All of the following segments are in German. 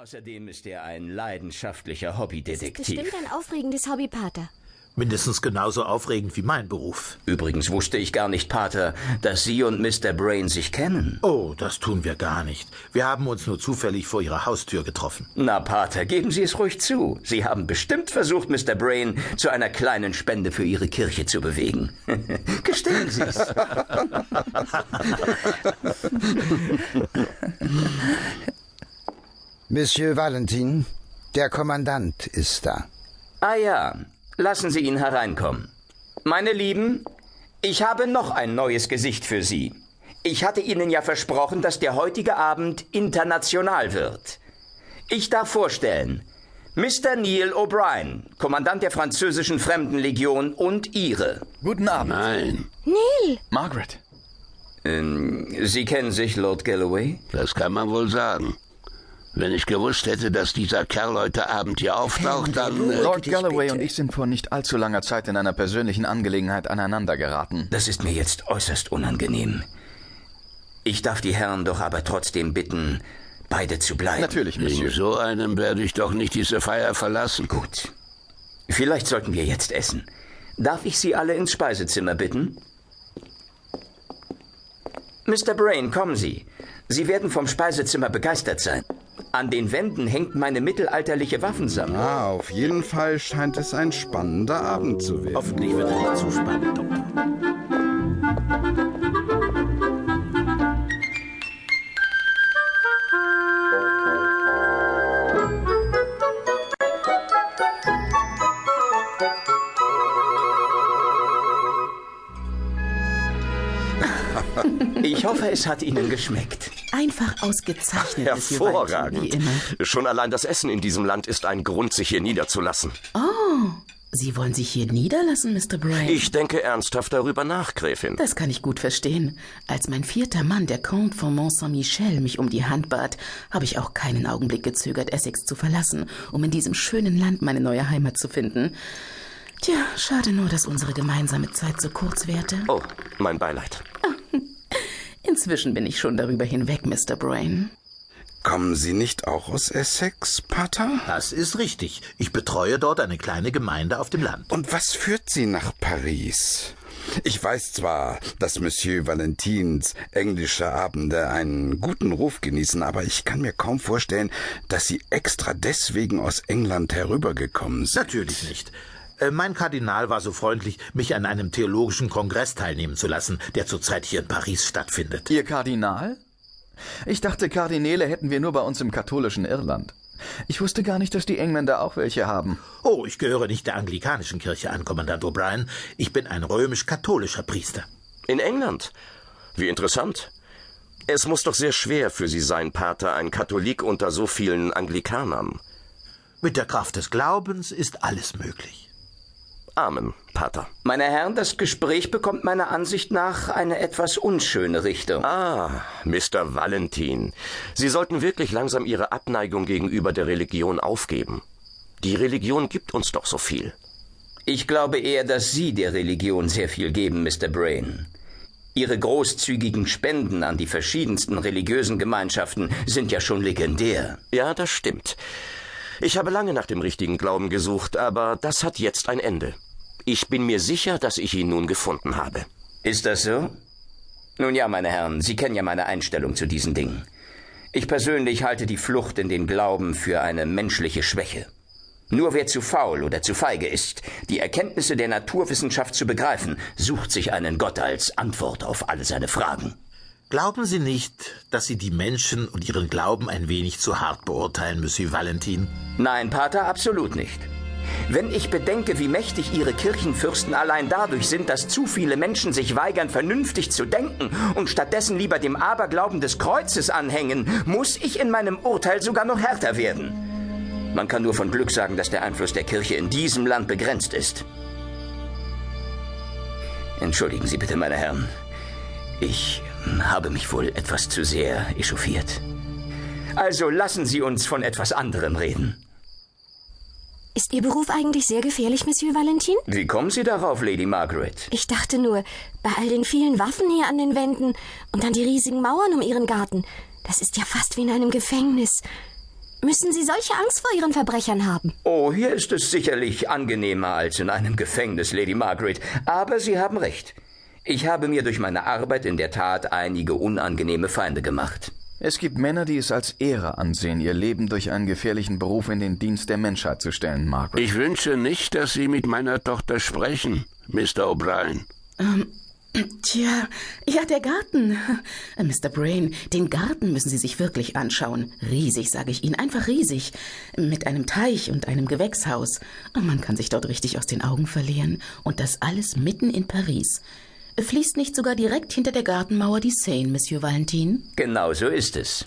Außerdem ist er ein leidenschaftlicher Das ist Hobbydetektiv. bestimmt ein aufregendes Hobby, Pater. Mindestens genauso aufregend wie mein Beruf. Übrigens wusste ich gar nicht, Pater, dass Sie und Mr. Brain sich kennen. Oh, das tun wir gar nicht. Wir haben uns nur zufällig vor Ihrer Haustür getroffen. Na, Pater, geben Sie es ruhig zu. Sie haben bestimmt versucht, Mr. Brain zu einer kleinen Spende für Ihre Kirche zu bewegen. Gestehen Sie es. Monsieur Valentin, der Kommandant ist da. Ah ja, lassen Sie ihn hereinkommen. Meine Lieben, ich habe noch ein neues Gesicht für Sie. Ich hatte Ihnen ja versprochen, dass der heutige Abend international wird. Ich darf vorstellen, Mr. Neil O'Brien, Kommandant der französischen Fremdenlegion und Ihre. Guten Abend. Nein, Neil, Margaret. Ähm, Sie kennen sich, Lord Galloway? das kann man wohl sagen. Wenn ich gewusst hätte, dass dieser Kerl heute Abend hier auftaucht, dann... Äh, Lord dich Galloway und ich sind vor nicht allzu langer Zeit in einer persönlichen Angelegenheit aneinander geraten. Das ist mir jetzt äußerst unangenehm. Ich darf die Herren doch aber trotzdem bitten, beide zu bleiben. Natürlich, wegen Monsieur. so einem werde ich doch nicht diese Feier verlassen. Gut. Vielleicht sollten wir jetzt essen. Darf ich Sie alle ins Speisezimmer bitten? Mr. Brain, kommen Sie. Sie werden vom Speisezimmer begeistert sein. An den Wänden hängt meine mittelalterliche Waffensammlung. Ah, auf jeden Fall scheint es ein spannender Abend zu werden. Hoffentlich wird er nicht zu spannend, Doktor. Ich hoffe, es hat Ihnen geschmeckt. Einfach ausgezeichnet, Hervorragend. immer. Schon allein das Essen in diesem Land ist ein Grund, sich hier niederzulassen. Sie wollen sich hier niederlassen, Mr. Brain? Ich denke ernsthaft darüber nach, Gräfin. Das kann ich gut verstehen. Als mein vierter Mann, der Comte von Mont Saint-Michel, mich um die Hand bat, habe ich auch keinen Augenblick gezögert, Essex zu verlassen, um in diesem schönen Land meine neue Heimat zu finden. Tja, schade nur, dass unsere gemeinsame Zeit so kurz währte. Oh, mein Beileid. Inzwischen bin ich schon darüber hinweg, Mr. Brain. Kommen Sie nicht auch aus Essex, Pater? Das ist richtig. Ich betreue dort eine kleine Gemeinde auf dem Land. Und was führt Sie nach Paris? Ich weiß zwar, dass Monsieur Valentins englische Abende einen guten Ruf genießen, aber ich kann mir kaum vorstellen, dass Sie extra deswegen aus England herübergekommen sind. Natürlich nicht. Äh, Mein Kardinal war so freundlich, mich an einem theologischen Kongress teilnehmen zu lassen, der zurzeit hier in Paris stattfindet. Ihr Kardinal? Ich dachte, Kardinäle hätten wir nur bei uns im katholischen Irland. Ich wusste gar nicht, dass die Engländer auch welche haben. Oh, ich gehöre nicht der anglikanischen Kirche an, Kommandant O'Brien. Ich bin ein römisch-katholischer Priester. In England? Wie interessant. Es muss doch sehr schwer für Sie sein, Pater, ein Katholik unter so vielen Anglikanern. Mit der Kraft des Glaubens ist alles möglich. Amen, Pater. Meine Herren, das Gespräch bekommt meiner Ansicht nach eine etwas unschöne Richtung. Ah, Mr. Valentin. Sie sollten wirklich langsam Ihre Abneigung gegenüber der Religion aufgeben. Die Religion gibt uns doch so viel. Ich glaube eher, dass Sie der Religion sehr viel geben, Mr. Brain. Ihre großzügigen Spenden an die verschiedensten religiösen Gemeinschaften sind ja schon legendär. Ja, das stimmt. Ich habe lange nach dem richtigen Glauben gesucht, aber das hat jetzt ein Ende. Ich bin mir sicher, dass ich ihn nun gefunden habe. Ist das so? Nun ja, meine Herren, Sie kennen ja meine Einstellung zu diesen Dingen. Ich persönlich halte die Flucht in den Glauben für eine menschliche Schwäche. Nur wer zu faul oder zu feige ist, die Erkenntnisse der Naturwissenschaft zu begreifen, sucht sich einen Gott als Antwort auf alle seine Fragen. Glauben Sie nicht, dass Sie die Menschen und ihren Glauben ein wenig zu hart beurteilen, Monsieur Valentin? Nein, Pater, absolut nicht. Wenn ich bedenke, wie mächtig Ihre Kirchenfürsten allein dadurch sind, dass zu viele Menschen sich weigern, vernünftig zu denken und stattdessen lieber dem Aberglauben des Kreuzes anhängen, muss ich in meinem Urteil sogar noch härter werden. Man kann nur von Glück sagen, dass der Einfluss der Kirche in diesem Land begrenzt ist. Entschuldigen Sie bitte, meine Herren. Ich habe mich wohl etwas zu sehr echauffiert. Also lassen Sie uns von etwas anderem reden. Ist Ihr Beruf eigentlich sehr gefährlich, Monsieur Valentin? Wie kommen Sie darauf, Lady Margaret? Ich dachte nur, bei all den vielen Waffen hier an den Wänden und dann die riesigen Mauern um Ihren Garten, das ist ja fast wie in einem Gefängnis. Müssen Sie solche Angst vor Ihren Verbrechern haben? Oh, hier ist es sicherlich angenehmer als in einem Gefängnis, Lady Margaret. Aber Sie haben recht. Ich habe mir durch meine Arbeit in der Tat einige unangenehme Feinde gemacht. Es gibt Männer, die es als Ehre ansehen, ihr Leben durch einen gefährlichen Beruf in den Dienst der Menschheit zu stellen, Margaret. Ich wünsche nicht, dass Sie mit meiner Tochter sprechen, Mr. O'Brien. Ähm, tja, ja, der Garten. Äh, Mr. Brain, den Garten müssen Sie sich wirklich anschauen. Riesig, sage ich Ihnen, einfach riesig. Mit einem Teich und einem Gewächshaus. Man kann sich dort richtig aus den Augen verlieren. Und das alles mitten in Paris. Fließt nicht sogar direkt hinter der Gartenmauer die Seine, Monsieur Valentin? Genau so ist es.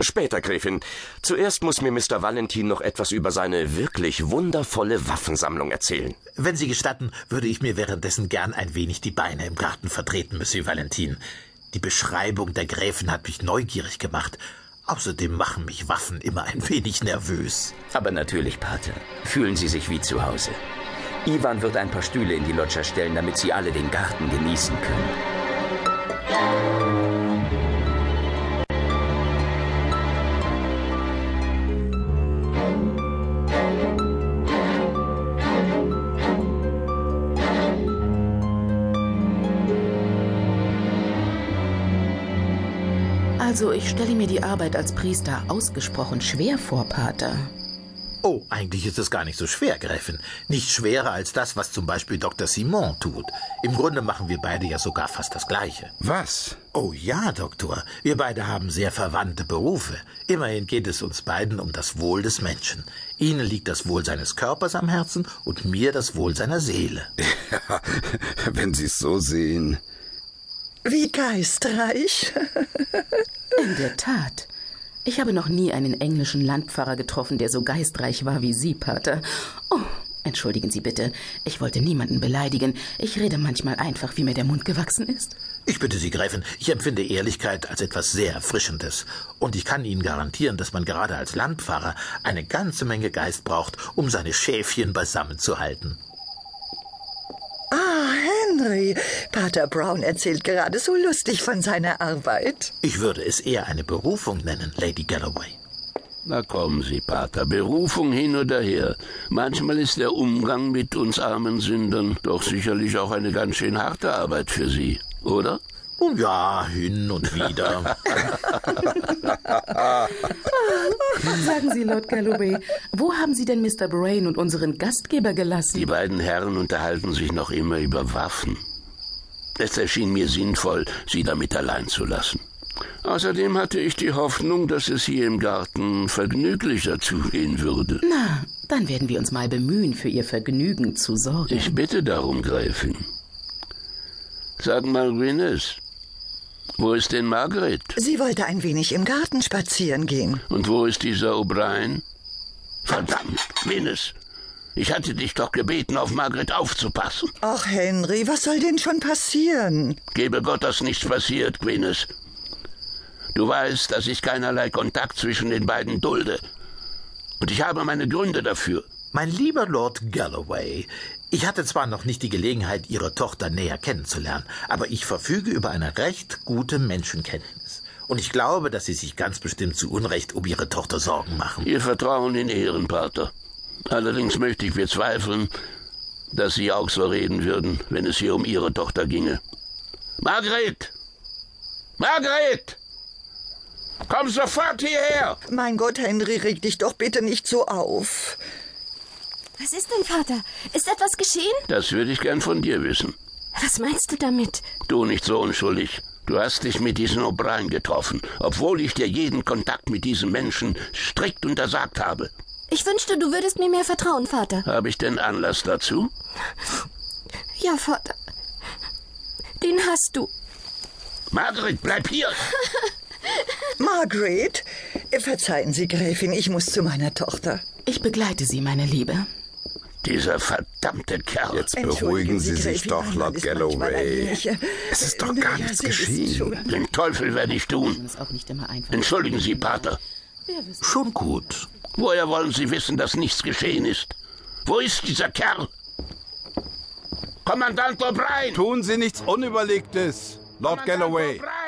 Später, Gräfin. Zuerst muss mir Mr. Valentin noch etwas über seine wirklich wundervolle Waffensammlung erzählen. Wenn Sie gestatten, würde ich mir währenddessen gern ein wenig die Beine im Garten vertreten, Monsieur Valentin. Die Beschreibung der Gräfin hat mich neugierig gemacht. Außerdem machen mich Waffen immer ein wenig nervös. Aber natürlich, Pater. Fühlen Sie sich wie zu Hause. Ivan wird ein paar Stühle in die Loggia stellen, damit Sie alle den Garten genießen können. Also, ich stelle mir die Arbeit als Priester ausgesprochen schwer vor, Pater. Oh, eigentlich ist es gar nicht so schwer, Gräfin. Nicht schwerer als das, was zum Beispiel Dr. Simon tut. Im Grunde machen wir beide ja sogar fast das Gleiche. Was? Oh ja, Doktor. Wir beide haben sehr verwandte Berufe. Immerhin geht es uns beiden um das Wohl des Menschen. Ihnen liegt das Wohl seines Körpers am Herzen und mir das Wohl seiner Seele. Ja, wenn Sie es so sehen. Wie geistreich. In der Tat. Ich habe noch nie einen englischen Landpfarrer getroffen, der so geistreich war wie Sie, Pater. Oh, entschuldigen Sie bitte. Ich wollte niemanden beleidigen. Ich rede manchmal einfach, wie mir der Mund gewachsen ist. Ich bitte Sie, Gräfin, ich empfinde Ehrlichkeit als etwas sehr Erfrischendes. Und ich kann Ihnen garantieren, dass man gerade als Landpfarrer eine ganze Menge Geist braucht, um seine Schäfchen beisammen zu halten. Henry. Pater Brown erzählt gerade so lustig von seiner Arbeit. Ich würde es eher eine Berufung nennen, Lady Galloway. Na kommen Sie, Pater, Berufung hin oder her. Manchmal ist der Umgang mit uns armen Sündern doch sicherlich auch eine ganz schön harte Arbeit für Sie, oder? Nun ja, hin und wieder. Sagen Sie, Lord Galloway, wo haben Sie denn Mr. Brain und unseren Gastgeber gelassen? Die beiden Herren unterhalten sich noch immer über Waffen. Es erschien mir sinnvoll, sie damit allein zu lassen. Außerdem hatte ich die Hoffnung, dass es hier im Garten vergnüglicher zugehen würde. Na, dann werden wir uns mal bemühen, für Ihr Vergnügen zu sorgen. Ich bitte darum, Gräfin. Sag mal, Gwyneth, wo ist denn Margaret? Sie wollte ein wenig im Garten spazieren gehen. Und wo ist dieser O'Brien? Verdammt, Gwyneth. Ich hatte dich doch gebeten, auf Margaret aufzupassen. Ach, Henry, was soll denn schon passieren? Gebe Gott, dass nichts passiert, Gwyneth. Du weißt, dass ich keinerlei Kontakt zwischen den beiden dulde. Und ich habe meine Gründe dafür. Mein lieber Lord Galloway, ich hatte zwar noch nicht die Gelegenheit, Ihre Tochter näher kennenzulernen, aber ich verfüge über eine recht gute Menschenkenntnis. Und ich glaube, dass Sie sich ganz bestimmt zu Unrecht um Ihre Tochter Sorgen machen. Ihr Vertrauen in Ehren, Pater. Allerdings möchte ich bezweifeln, dass Sie auch so reden würden, wenn es hier um Ihre Tochter ginge. Margret! Margret! Komm sofort hierher! Mein Gott, Henry, reg dich doch bitte nicht so auf. Was ist denn, Vater? Ist etwas geschehen? Das würde ich gern von dir wissen. Was meinst du damit? Du nicht so unschuldig. Du hast dich mit diesem O'Brien getroffen, obwohl ich dir jeden Kontakt mit diesem Menschen strikt untersagt habe. Ich wünschte, du würdest mir mehr vertrauen, Vater. Habe ich denn Anlass dazu? Ja, Vater. Den hast du. Margaret, bleib hier! Margaret, verzeihen Sie, Gräfin, ich muss zu meiner Tochter. Ich begleite Sie, meine Liebe. Dieser verdammte Kerl. Jetzt beruhigen Sie sich Gräfin, doch, Lord Galloway. äh, Es ist doch äh, gar ja, nichts geschehen. Den Teufel werde ich tun. Entschuldigen Sie, Pater. Schon gut. Woher wollen Sie wissen, dass nichts geschehen ist? Wo ist dieser Kerl? Kommandant O'Brien! Tun Sie nichts Unüberlegtes, Lord Kommandant Galloway. O'Brien!